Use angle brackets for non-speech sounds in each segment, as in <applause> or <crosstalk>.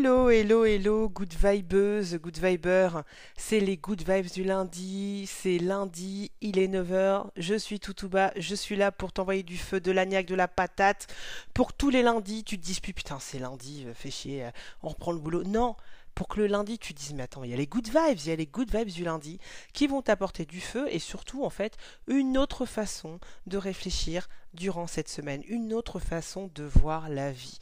Hello, hello, hello, good vibeuse, good viber. C'est les good vibes du lundi. C'est lundi, il est 9h. Je suis tout bas. Je suis là pour t'envoyer du feu, de l'agnac, de la patate. Pour tous les lundis, tu te disputes. Putain, c'est lundi, euh, fais chier, euh, on reprend le boulot. Non, pour que le lundi tu te dises mais attends il y a les good vibes il y a les good vibes du lundi qui vont t'apporter du feu et surtout en fait une autre façon de réfléchir durant cette semaine une autre façon de voir la vie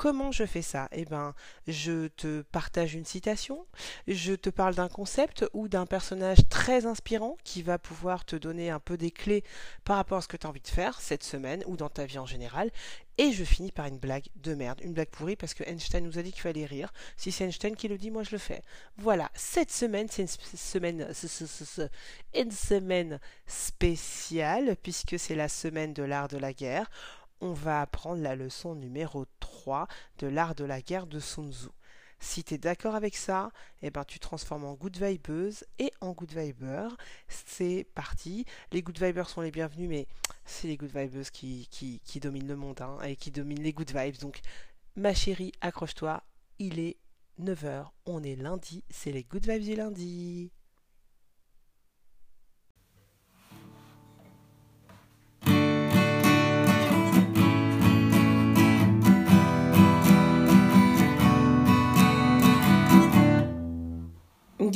Comment je fais ça? Eh ben, je te partage une citation, je te parle d'un concept ou d'un personnage très inspirant qui va pouvoir te donner un peu des clés par rapport à ce que tu as envie de faire cette semaine ou dans ta vie en général. Et je finis par une blague de merde, une blague pourrie parce que Einstein nous a dit qu'il fallait rire. Si c'est Einstein qui le dit, moi je le fais. Voilà, cette semaine, c'est une semaine, une semaine spéciale puisque c'est la semaine de l'art de la guerre on va apprendre la leçon numéro 3 de l'art de la guerre de Sun Tzu. Si tu es d'accord avec ça, eh ben, tu transformes en good vibeuse et en good viber. C'est parti. Les good vibers sont les bienvenus, mais c'est les good vibeuses qui, dominent le monde hein, et qui dominent les good vibes. Donc, ma chérie, accroche-toi. Il est 9h. On est lundi. C'est les good vibes du lundi.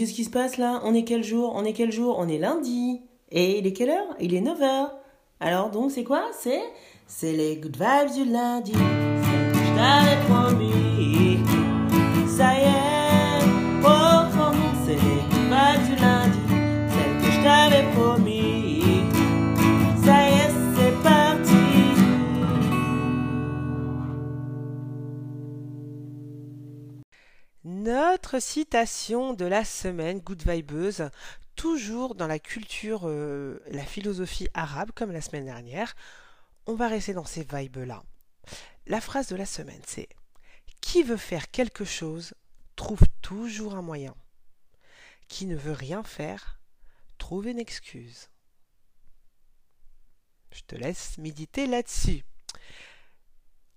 Qu'est-ce qui se passe là? On est quel jour? On est quel jour? On est lundi. Et il est quelle heure? Il est 9h. Alors donc c'est quoi? C'est c'est les good vibes du lundi. Je t'avais promis. Ça y est, oh, c'est les good vibes du lundi. Celle que je t'avais promis. Notre citation de la semaine, Good Vibeuse, toujours dans la culture, euh, la philosophie arabe, comme la semaine dernière, on va rester dans ces vibes-là. La phrase de la semaine, c'est Qui veut faire quelque chose trouve toujours un moyen. Qui ne veut rien faire trouve une excuse. Je te laisse méditer là-dessus.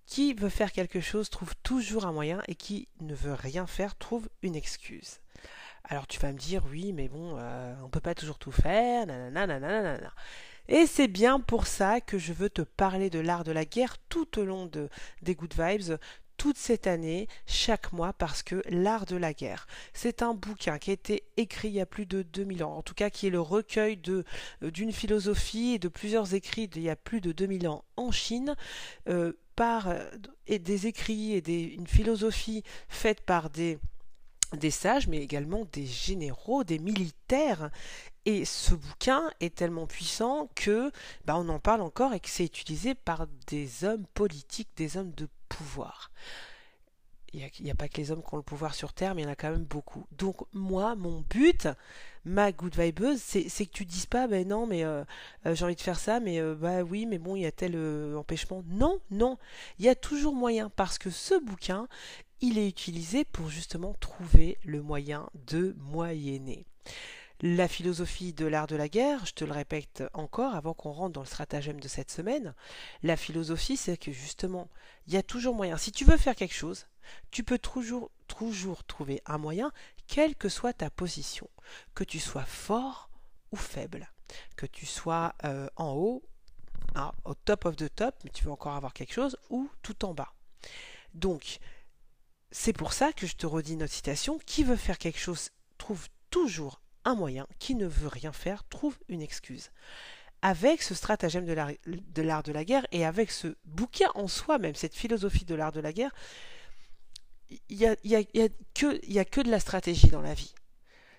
Qui veut faire quelque chose trouve toujours un moyen et qui ne veut rien faire trouve une excuse. Alors tu vas me dire oui mais bon euh, on peut pas toujours tout faire nanana Et c'est bien pour ça que je veux te parler de l'art de la guerre tout au long de, des Good Vibes, toute cette année, chaque mois, parce que L'Art de la guerre, c'est un bouquin qui a été écrit il y a plus de 2000 ans, en tout cas qui est le recueil euh, d'une philosophie et de plusieurs écrits d'il y a plus de 2000 ans en Chine, euh, euh, et des écrits et une philosophie faite par des des sages, mais également des généraux, des militaires. Et ce bouquin est tellement puissant que bah, on en parle encore et que c'est utilisé par des hommes politiques, des hommes de pouvoir. Il n'y a, pas que les hommes qui ont le pouvoir sur Terre, mais il y en a quand même beaucoup. Donc moi, mon but, ma good vibeuse, c'est, que tu dises pas, ben non, mais euh, euh, j'ai envie de faire ça, mais euh, bah oui, mais bon, il y a tel empêchement. Non, non, il y a toujours moyen, parce que ce bouquin, il est utilisé pour justement trouver le moyen de moyenner. La philosophie de l'art de la guerre, je te le répète encore avant qu'on rentre dans le stratagème de cette semaine, la philosophie c'est que justement, il y a toujours moyen. Si tu veux faire quelque chose, tu peux toujours, trouver un moyen, quelle que soit ta position, que tu sois fort ou faible, que tu sois euh, en haut, au top of the top, mais tu veux encore avoir quelque chose, ou tout en bas. Donc, c'est pour ça que je te redis notre citation, qui veut faire quelque chose trouve toujours un moyen, qui ne veut rien faire trouve une excuse. Avec ce stratagème de l'art de, la guerre et avec ce bouquin en soi, même cette philosophie de l'art de la guerre, il n'y a, y a, que, a que de la stratégie dans la vie.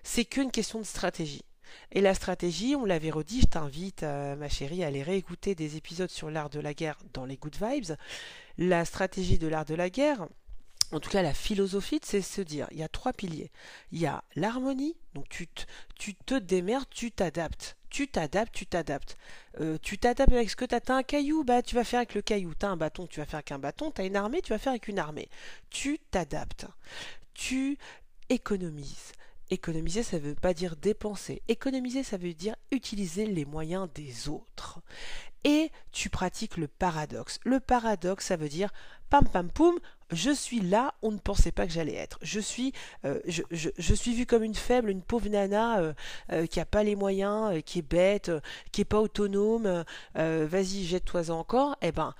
C'est qu'une question de stratégie. Et la stratégie, on l'avait redit, je t'invite, euh, ma chérie, à aller réécouter des épisodes sur l'art de la guerre dans les Good Vibes. La stratégie de l'art de la guerre, en tout cas la philosophie, c'est se dire, il y a trois piliers. Il y a l'harmonie, donc tu te, tu démerdes, tu t'adaptes. Tu t'adaptes, tu t'adaptes. Euh, tu t'adaptes avec ce que tu as. un caillou, bah tu vas faire avec le caillou. Tu as un bâton, tu vas faire avec un bâton. Tu as une armée, tu vas faire avec une armée. Tu t'adaptes. Tu économises. Économiser, ça ne veut pas dire dépenser. Économiser, ça veut dire utiliser les moyens des autres. Et tu pratiques le paradoxe. Le paradoxe, ça veut dire pam pam poum, je suis là, on ne pensait pas que j'allais être. Je suis, euh, je, suis vue comme une faible, une pauvre nana euh, euh, qui a pas les moyens, qui est bête, qui est pas autonome. Vas-y, jette-toi encore. Eh ben,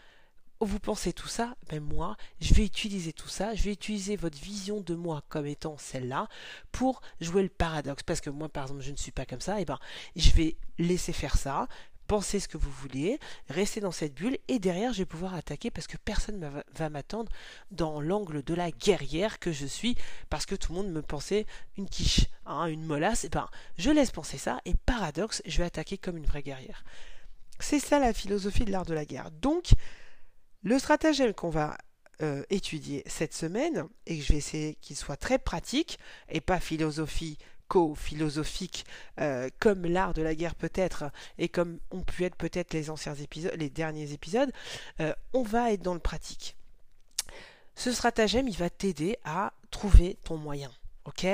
vous pensez tout ça, ben moi, je vais utiliser tout ça, je vais utiliser votre vision de moi comme étant celle-là pour jouer le paradoxe. Parce que moi, par exemple, je ne suis pas comme ça, et ben, je vais laisser faire ça, penser ce que vous voulez, rester dans cette bulle, et derrière, je vais pouvoir attaquer parce que personne ne va m'attendre dans l'angle de la guerrière que je suis, parce que tout le monde me pensait une quiche, hein, une molasse, et ben, je laisse penser ça, et paradoxe, je vais attaquer comme une vraie guerrière. C'est ça la philosophie de l'art de la guerre. Donc, le stratagème qu'on va euh, étudier cette semaine, et que je vais essayer qu'il soit très pratique, et pas philosophie philosophique euh, comme l'art de la guerre peut-être et comme ont pu être peut-être les anciens épisodes, les derniers épisodes, euh, on va être dans le pratique. Ce stratagème, il va t'aider à trouver ton moyen, ok?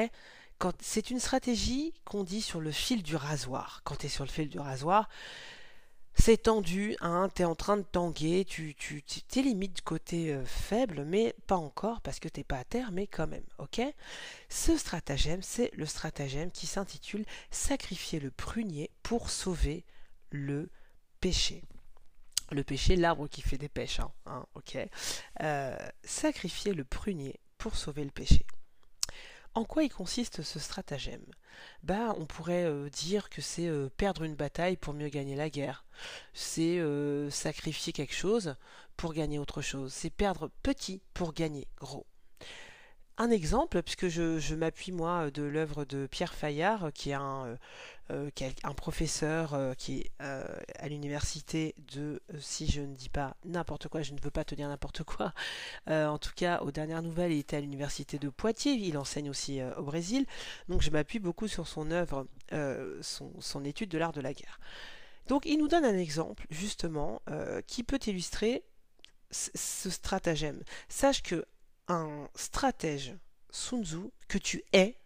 C'est une stratégie qu'on dit sur le fil du rasoir. Quand tu es sur le fil du rasoir, c'est tendu, hein, tu es en train de tanguer, tu, tu es limite côté euh, faible, mais pas encore parce que t'es pas à terre, mais quand même, ok? Ce stratagème, c'est le stratagème qui s'intitule Sacrifier le prunier pour sauver le péché. Le péché, l'arbre qui fait des pêches, hein, hein ok? Euh, Sacrifier le prunier pour sauver le péché. En quoi il consiste ce stratagème? Bah, on pourrait euh, dire que c'est euh, perdre une bataille pour mieux gagner la guerre. C'est euh, sacrifier quelque chose pour gagner autre chose. C'est perdre petit pour gagner gros un exemple, puisque je, m'appuie moi de l'œuvre de Pierre Fayard, qui est un, euh, euh, professeur euh, qui est à l'université de, si je ne dis pas n'importe quoi, je ne veux pas te dire n'importe quoi, en tout cas aux dernières nouvelles, il était à l'université de Poitiers, il enseigne aussi au Brésil, donc je m'appuie beaucoup sur son œuvre, son, son, étude de l'art de la guerre. Donc il nous donne un exemple justement qui peut illustrer ce stratagème. Sache que un stratège Sun Tzu que tu es,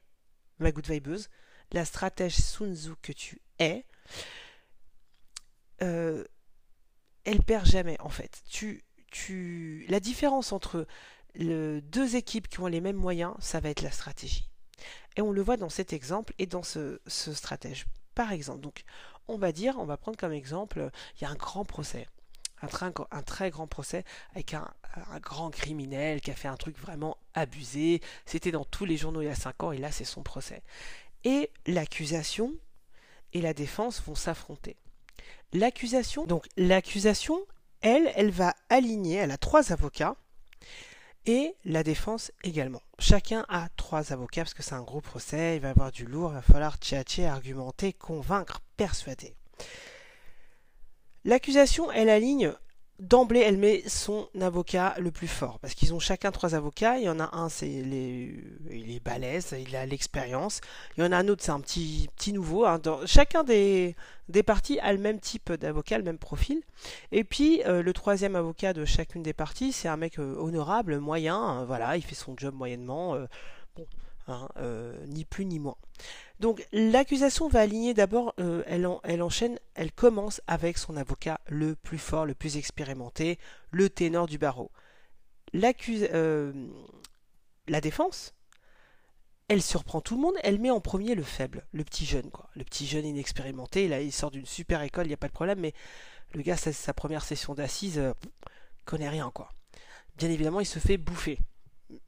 ma good vibeuse, la stratège Sun Tzu que tu es, euh, elle perd jamais en fait. Tu, la différence entre deux équipes qui ont les mêmes moyens, ça va être la stratégie. Et on le voit dans cet exemple et dans ce, ce stratège. Par exemple, donc on va dire, on va prendre comme exemple, il y a un grand procès un, très grand procès avec un, grand criminel qui a fait un truc vraiment abusé. C'était dans tous les journaux il y a 5 ans et là c'est son procès. Et l'accusation et la défense vont s'affronter. L'accusation, donc l'accusation, elle, elle va aligner, elle a trois avocats et la défense également. Chacun a trois avocats parce que c'est un gros procès, il va y avoir du lourd, il va falloir tchatcher, argumenter, convaincre, persuader. L'accusation, elle aligne d'emblée, elle met son avocat le plus fort. Parce qu'ils ont chacun trois avocats. Il y en a un, c'est les, il est balèze, il a l'expérience. Il y en a un autre, c'est un petit, petit nouveau. Hein. chacun des, parties a le même type d'avocat, le même profil. Et puis, euh, le troisième avocat de chacune des parties, c'est un mec euh, honorable, moyen. Hein. voilà, il fait son job moyennement. Euh, bon, Hein, ni plus ni moins. Donc l'accusation va aligner d'abord, euh, elle, elle, enchaîne, elle commence avec son avocat le plus fort, le plus expérimenté, le ténor du barreau. Euh, la défense, elle surprend tout le monde, elle met en premier le faible, le petit jeune, quoi. Le petit jeune inexpérimenté, là il sort d'une super école, il n'y a pas de problème, mais le gars, sa première session d'assises, connaît rien, quoi. Bien évidemment, il se fait bouffer.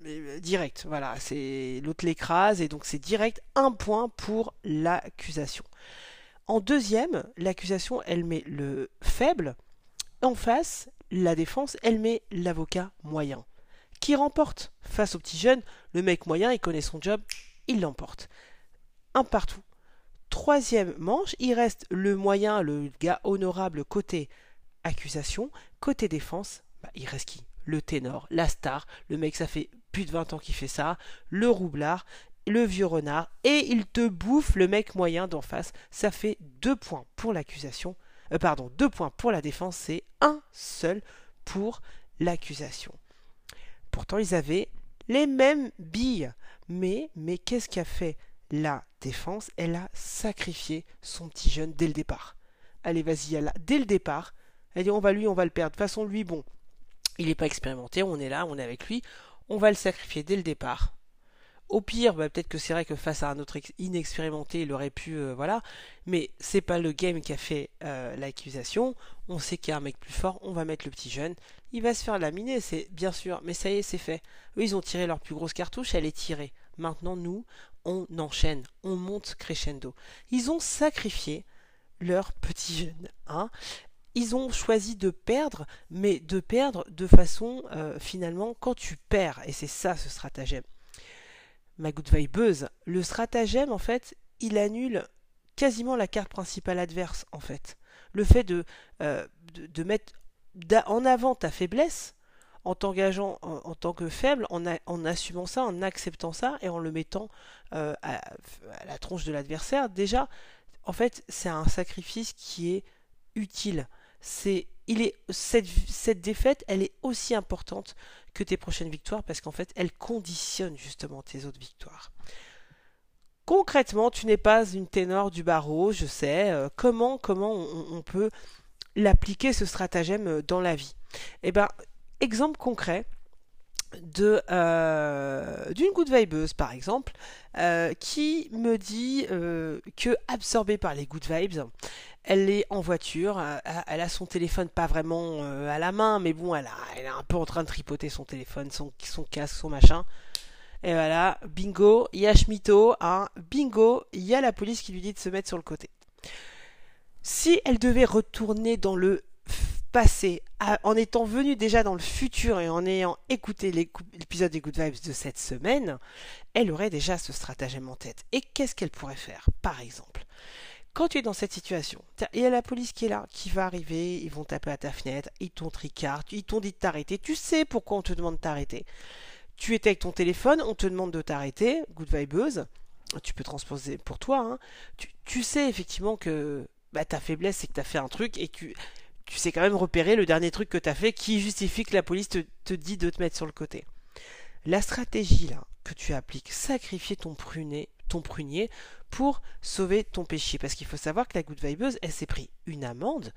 Euh, direct, voilà, c'est l'autre l'écrase et donc c'est direct un point pour l'accusation. En deuxième, l'accusation elle met le faible, en face, la défense elle met l'avocat moyen. Qui remporte face au petit jeune Le mec moyen, il connaît son job, il l'emporte. Un partout. Troisième manche, il reste le moyen, le gars honorable côté accusation, côté défense, bah, il reste qui? Le ténor, la star, le mec ça fait plus de 20 ans qu'il fait ça, le roublard, le vieux renard, et il te bouffe le mec moyen d'en face. Ça fait deux points pour l'accusation, euh, pardon, deux points pour la défense, c'est un seul pour l'accusation. Pourtant ils avaient les mêmes billes, mais, mais qu'est-ce qu'a fait la défense? Elle a sacrifié son petit jeune dès le départ. Allez, vas-y, dès le départ, Elle dit on va lui, on va le perdre. De toute façon, lui, bon, il n'est pas expérimenté, on est là, on est avec lui, on va le sacrifier dès le départ. Au pire, bah, peut-être que c'est vrai que face à un autre inexpérimenté, il aurait pu, euh, voilà. Mais c'est pas le game qui a fait euh, l'accusation. On sait qu'il y a un mec plus fort. On va mettre le petit jeune. Il va se faire laminer, c'est bien sûr. Mais ça y est, c'est fait. Ils ont tiré leur plus grosse cartouche. Elle est tirée. Maintenant, nous, on enchaîne. On monte crescendo. Ils ont sacrifié leur petit jeune. Hein ils ont choisi de perdre, mais de perdre de façon euh, finalement quand tu perds, et c'est ça ce stratagème ma good le stratagème, en fait, il annule quasiment la carte principale adverse, en fait. Le fait de, euh, mettre en avant ta faiblesse, en t'engageant en, tant que faible, en, en, assumant ça, en acceptant ça et en le mettant euh, à, la tronche de l'adversaire, déjà, en fait, c'est un sacrifice qui est utile. C'est, cette, défaite, elle est aussi importante que tes prochaines victoires parce qu'en fait, elles conditionnent justement tes autres victoires. Concrètement, tu n'es pas une ténor du barreau, je sais. Euh, comment on, peut l'appliquer ce stratagème euh, dans la vie? Eh ben, exemple concret de euh, d'une good vibeuse par exemple qui me dit que absorbée par les good vibes elle est en voiture, euh, elle a son téléphone pas vraiment euh, à la main, mais bon, elle, est un peu en train de tripoter son téléphone, son, casque, son machin. Et voilà, bingo, il y a Schmito, hein, bingo, il y a la police qui lui dit de se mettre sur le côté. Si elle devait retourner dans le passé, en étant venue déjà dans le futur et en ayant écouté l'épisode des Good Vibes de cette semaine, elle aurait déjà ce stratagème en tête. Et qu'est-ce qu'elle pourrait faire, par exemple? Quand tu es dans cette situation, il y a la police qui est là, qui va arriver, ils vont taper à ta fenêtre, ils t'ont tricard, ils t'ont dit de t'arrêter, tu sais pourquoi on te demande de t'arrêter. Tu étais avec ton téléphone, on te demande de t'arrêter, good vibeuse, tu peux transposer pour toi, hein. tu, sais effectivement que bah, ta faiblesse c'est que tu as fait un truc et tu, tu sais quand même repérer le dernier truc que tu as fait qui justifie que la police te, dit de te mettre sur le côté. La stratégie là que tu appliques, sacrifier ton prunet, ton prunier pour sauver ton péché. Parce qu'il faut savoir que la Good Vibeuse, elle s'est pris une amende,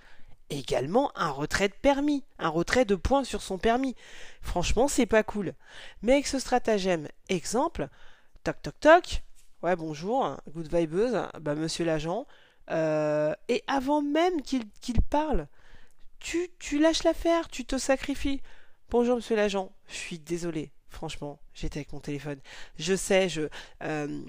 également un retrait de permis, un retrait de points sur son permis. Franchement, c'est pas cool. Mais avec ce stratagème, exemple, toc toc toc, ouais bonjour, Good Vibeuse, bah monsieur l'agent, euh, et avant même qu'il parle, tu, tu lâches l'affaire, tu te sacrifies. Bonjour monsieur l'agent, je suis désolé, Franchement, j'étais avec mon téléphone. Je sais, je euh,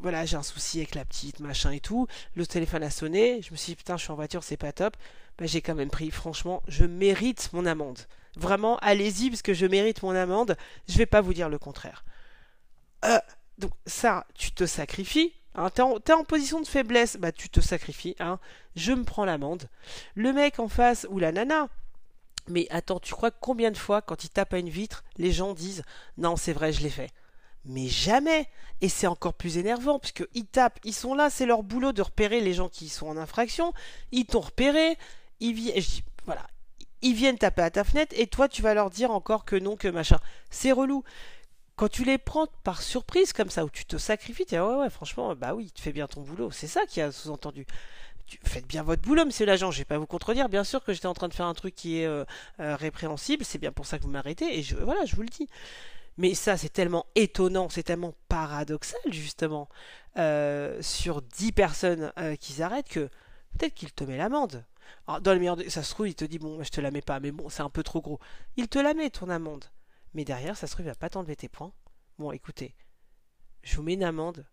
voilà, j'ai un souci avec la petite, machin et tout. Le téléphone a sonné. Je me suis dit putain, je suis en voiture, c'est pas top. Bah, j'ai quand même pris. Franchement, je mérite mon amende. Vraiment, allez-y parce que je mérite mon amende. Je vais pas vous dire le contraire. Euh, donc ça, tu te sacrifies. Hein, t'es, en, position de faiblesse, bah tu te sacrifies. Hein. Je me prends l'amende. Le mec en face ou la nana mais attends, tu crois combien de fois, quand il tape à une vitre, les gens disent Non, c'est vrai, je l'ai fait Mais jamais Et c'est encore plus énervant, puisqu'ils tapent, ils sont là, c'est leur boulot de repérer les gens qui sont en infraction, ils t'ont repéré, ils viennent. Ils viennent taper à ta fenêtre, et toi, tu vas leur dire encore que non, que machin. C'est relou. Quand tu les prends par surprise comme ça, où tu te sacrifies, tu dis, ouais, ouais, franchement, bah oui, tu fais bien ton boulot. C'est ça qui a sous-entendu faites bien votre boulot, monsieur l'agent. Je vais pas vous contredire. Bien sûr que j'étais en train de faire un truc qui est euh, euh, répréhensible. C'est bien pour ça que vous m'arrêtez. Et je, voilà, je vous le dis. Mais ça, c'est tellement étonnant, c'est tellement paradoxal, justement, euh, sur 10 personnes qui s'arrêtent que peut-être qu'il te met l'amende. Dans le meilleur ça se trouve, il te dit, bon, je te la mets pas, mais bon, c'est un peu trop gros. Il te la met, ton amende. Mais derrière, ça se trouve, il va pas t'enlever tes points. Bon, écoutez, je vous mets une amende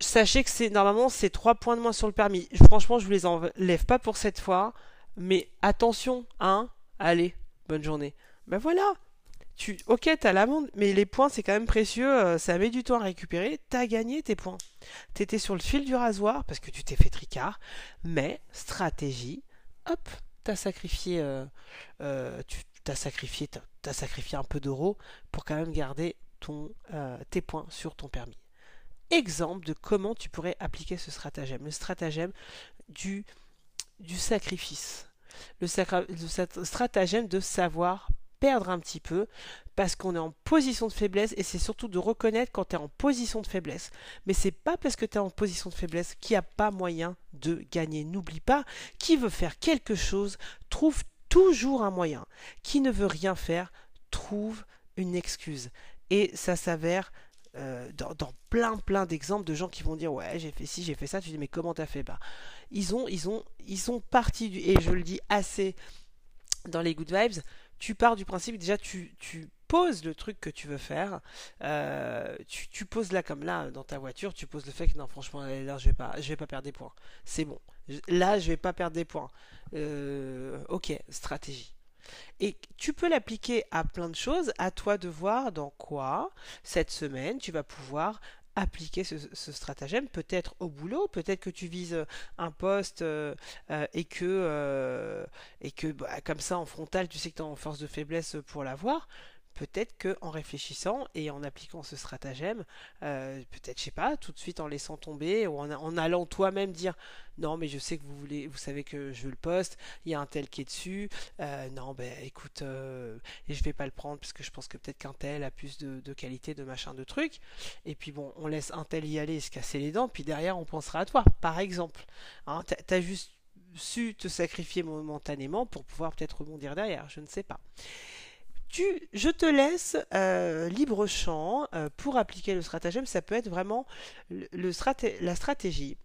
sachez que c'est normalement c'est 3 points de moins sur le permis. Franchement, je vous les enlève pas pour cette fois, mais attention, hein. Allez, bonne journée. Ben voilà. Tu OK, t'as l'amende, mais les points c'est quand même précieux, euh, ça met du temps à récupérer, t'as gagné tes points. T'étais sur le fil du rasoir parce que tu t'es fait tricard, mais stratégie, hop, t'as sacrifié euh, euh, tu t'as sacrifié t'as sacrifié un peu d'euros pour quand même garder ton tes points sur ton permis exemple de comment tu pourrais appliquer ce stratagème, le stratagème du, du sacrifice, le, stratagème de savoir perdre un petit peu parce qu'on est en position de faiblesse et c'est surtout de reconnaître quand tu es en position de faiblesse. Mais c'est pas parce que tu es en position de faiblesse qu'il n'y a pas moyen de gagner. N'oublie pas, qui veut faire quelque chose trouve toujours un moyen. Qui ne veut rien faire trouve une excuse. Et ça s'avère euh, dans, plein plein d'exemples de gens qui vont dire ouais j'ai fait ci j'ai fait ça. Tu dis mais comment t'as fait? Bah ils ont ils ont ils sont partis du et je le dis assez dans les good vibes tu pars du principe déjà tu, tu poses le truc que tu veux faire. Euh, tu, poses là comme là dans ta voiture tu poses le fait que non franchement là je vais pas je vais pas perdre des points. C'est bon. Là je vais pas perdre des points. Euh, ok stratégie et tu peux l'appliquer à plein de choses, à toi de voir dans quoi cette semaine tu vas pouvoir appliquer ce, stratagème, peut-être au boulot, peut-être que tu vises un poste euh, euh, et que, euh, et que bah, comme ça en frontal tu sais que tu es en force de faiblesse pour l'avoir, peut-être que en réfléchissant et en appliquant ce stratagème, euh, peut-être je sais pas, tout de suite en laissant tomber ou en, allant toi-même dire non mais je sais que vous voulez, vous savez que je veux le poste, il y a un tel qui est dessus, euh, non ben écoute euh, et je vais pas le prendre parce que je pense que peut-être qu'un tel a plus de, qualité, de machin, de trucs, et puis bon on laisse un tel y aller se casser les dents, puis derrière on pensera à toi, par exemple, hein, t'as juste su te sacrifier momentanément pour pouvoir peut-être rebondir derrière, je ne sais pas je te laisse euh, libre champ euh, pour appliquer le stratagème. Ça peut être vraiment la stratégie.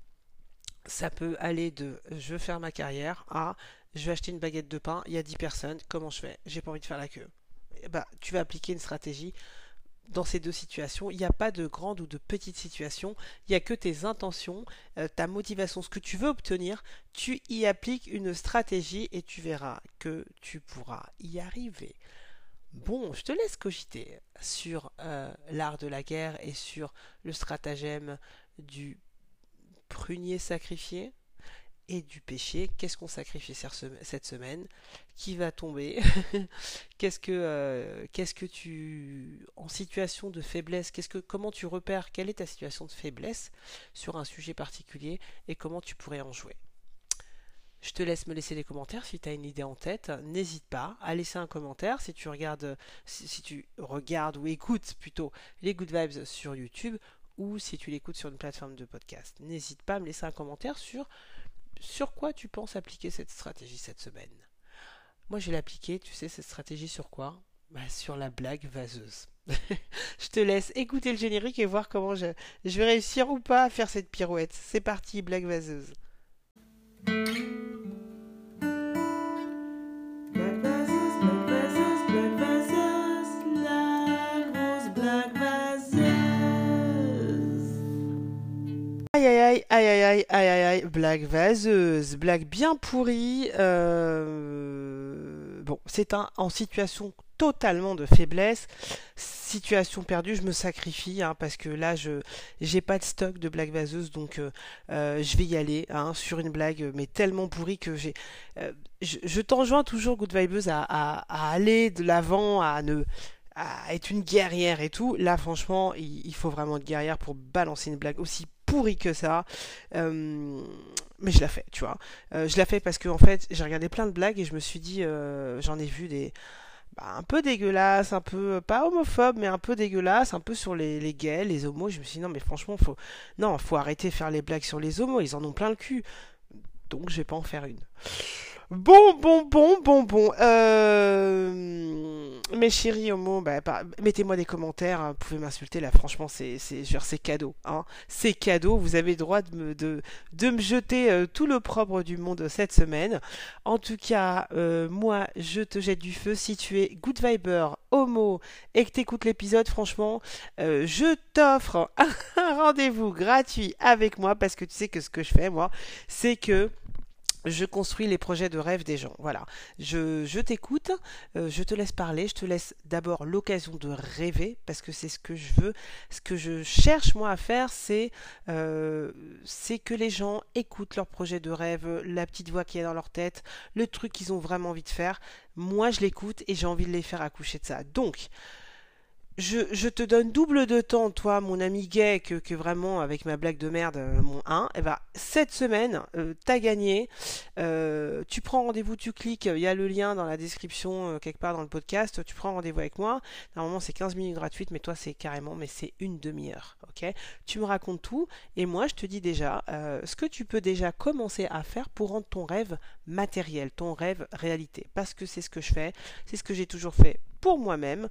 Ça peut aller de je veux faire ma carrière à je vais acheter une baguette de pain, il y a 10 personnes, comment je fais? J'ai pas envie de faire la queue. bah, tu vas appliquer une stratégie dans ces deux situations. Il n'y a pas de grande ou de petite situation. Il n'y a que tes intentions, euh, ta motivation, ce que tu veux obtenir. Tu y appliques une stratégie et tu verras que tu pourras y arriver. Bon, je te laisse cogiter sur euh, l'art de la guerre et sur le stratagème du prunier sacrifié et du péché. Qu'est-ce qu'on sacrifie cette semaine? Qui va tomber? <laughs> Qu'est-ce que euh, qu'est-ce que tu en situation de faiblesse Qu'est-ce que comment tu repères? Quelle est ta situation de faiblesse sur un sujet particulier et comment tu pourrais en jouer? Je te laisse me laisser des commentaires si tu as une idée en tête. N'hésite pas à laisser un commentaire si tu regardes, si, tu regardes ou écoutes plutôt les Good Vibes sur YouTube ou si tu l'écoutes sur une plateforme de podcast. N'hésite pas à me laisser un commentaire sur sur quoi tu penses appliquer cette stratégie cette semaine. Moi, je vais l'appliquer, tu sais, cette stratégie sur quoi? Bah, Sur la blague vaseuse. <laughs> je te laisse écouter le générique et voir comment je, je vais réussir ou pas à faire cette pirouette. C'est parti, blague vaseuse. Aïe aïe aïe aïe aïe aïe aïe aïe blague vaseuse, blague bien pourrie. Euh, bon, c'est un en situation totalement de faiblesse. Situation perdue, je me sacrifie hein, parce que là je j'ai pas de stock de blagues vaseuses donc euh, euh, je vais y aller hein, sur une blague mais tellement pourrie que j'ai euh, je, t'enjoins toujours Good Vibeuse à, à, aller de l'avant à ne à être une guerrière et tout. Là franchement il, faut vraiment être guerrière pour balancer une blague aussi pourrie que ça mais je la fais, tu vois. je la fais parce que en fait, j'ai regardé plein de blagues et je me suis dit, j'en ai vu des, bah, un peu dégueulasse, un peu pas homophobe, mais un peu dégueulasse, un peu sur les, les gays, les homos. Je me suis dit non mais franchement faut non faut arrêter de faire les blagues sur les homos, ils en ont plein le cul. Donc je vais pas en faire une. Bon, bon, bon, bon, bon. Euh... Mes chéris homo, bah, mettez-moi des commentaires. Hein. vous pouvez m'insulter là. Franchement, c'est, cadeau. Hein. C'est cadeau. Vous avez le droit de me, de, de me jeter euh, tout l'opprobre du monde cette semaine. En tout cas, euh, moi, je te jette du feu. Si tu es good viber, homo et que t'écoutes l'épisode, franchement, euh, je t'offre <laughs> un rendez-vous gratuit avec moi parce que tu sais que ce que je fais, moi, c'est que je construis les projets de rêve des gens. Voilà. Je, je t'écoute, euh, je te laisse parler, je te laisse d'abord l'occasion de rêver, parce que c'est ce que je veux. Ce que je cherche moi à faire, c'est euh, que les gens écoutent leurs projets de rêve, la petite voix qui est dans leur tête, le truc qu'ils ont vraiment envie de faire. Moi, je l'écoute et j'ai envie de les faire accoucher de ça. Donc, je, te donne double de temps, toi, mon ami gay, que, vraiment avec ma blague de merde, euh, mon 1. Et bah, cette semaine, euh, t'as gagné. Euh, tu prends rendez-vous, tu cliques, il y a le lien dans la description, quelque part dans le podcast. Tu prends rendez-vous avec moi. Normalement, c'est 15 minutes gratuites, mais toi, c'est carrément, mais c'est une demi-heure. Ok? Tu me racontes tout. Et moi, je te dis déjà ce que tu peux déjà commencer à faire pour rendre ton rêve matériel, ton rêve réalité. Parce que c'est ce que je fais, c'est ce que j'ai toujours fait pour moi-même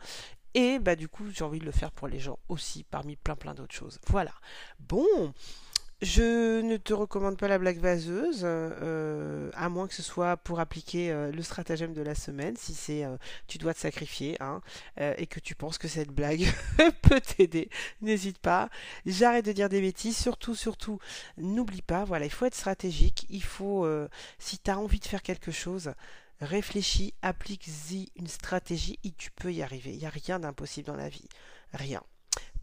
et bah du coup, j'ai envie de le faire pour les gens aussi, parmi plein plein d'autres choses. Voilà. Bon, je ne te recommande pas la blague vaseuse, euh, à moins que ce soit pour appliquer euh, le stratagème de la semaine, si c'est euh, tu dois te sacrifier, hein, et que tu penses que cette blague <laughs> peut t'aider. N'hésite pas. J'arrête de dire des bêtises, surtout, surtout, n'oublie pas, voilà, il faut être stratégique, il faut, si tu as envie de faire quelque chose, réfléchis, applique-y une stratégie et tu peux y arriver. Il n'y a rien d'impossible dans la vie. Rien.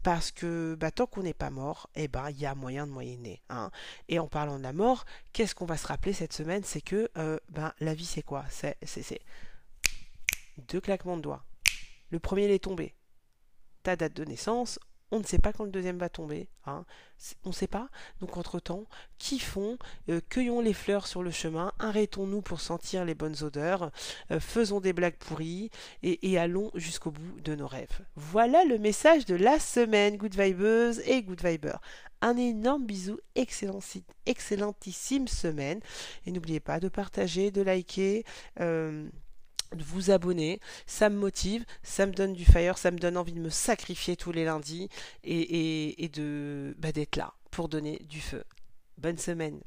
Parce que bah, tant qu'on n'est pas mort, eh ben il y a moyen de moyenner. Hein. Et en parlant de la mort, qu'est-ce qu'on va se rappeler cette semaine? C'est que euh, ben, la vie c'est quoi? C'est deux claquements de doigts. Le premier il est tombé. Ta date de naissance, on ne sait pas quand le deuxième va tomber. Hein. On ne sait pas. Donc entre-temps, kiffons, euh, cueillons les fleurs sur le chemin, arrêtons-nous pour sentir les bonnes odeurs, euh, faisons des blagues pourries et, allons jusqu'au bout de nos rêves. Voilà le message de la semaine, good vibeuse et good viber. Un énorme bisou, excellentissime semaine. Et n'oubliez pas de partager, de liker. Euh, de vous abonner, ça me motive, ça me donne du fire, ça me donne envie de me sacrifier tous les lundis et, de bah, d'être là pour donner du feu. Bonne semaine.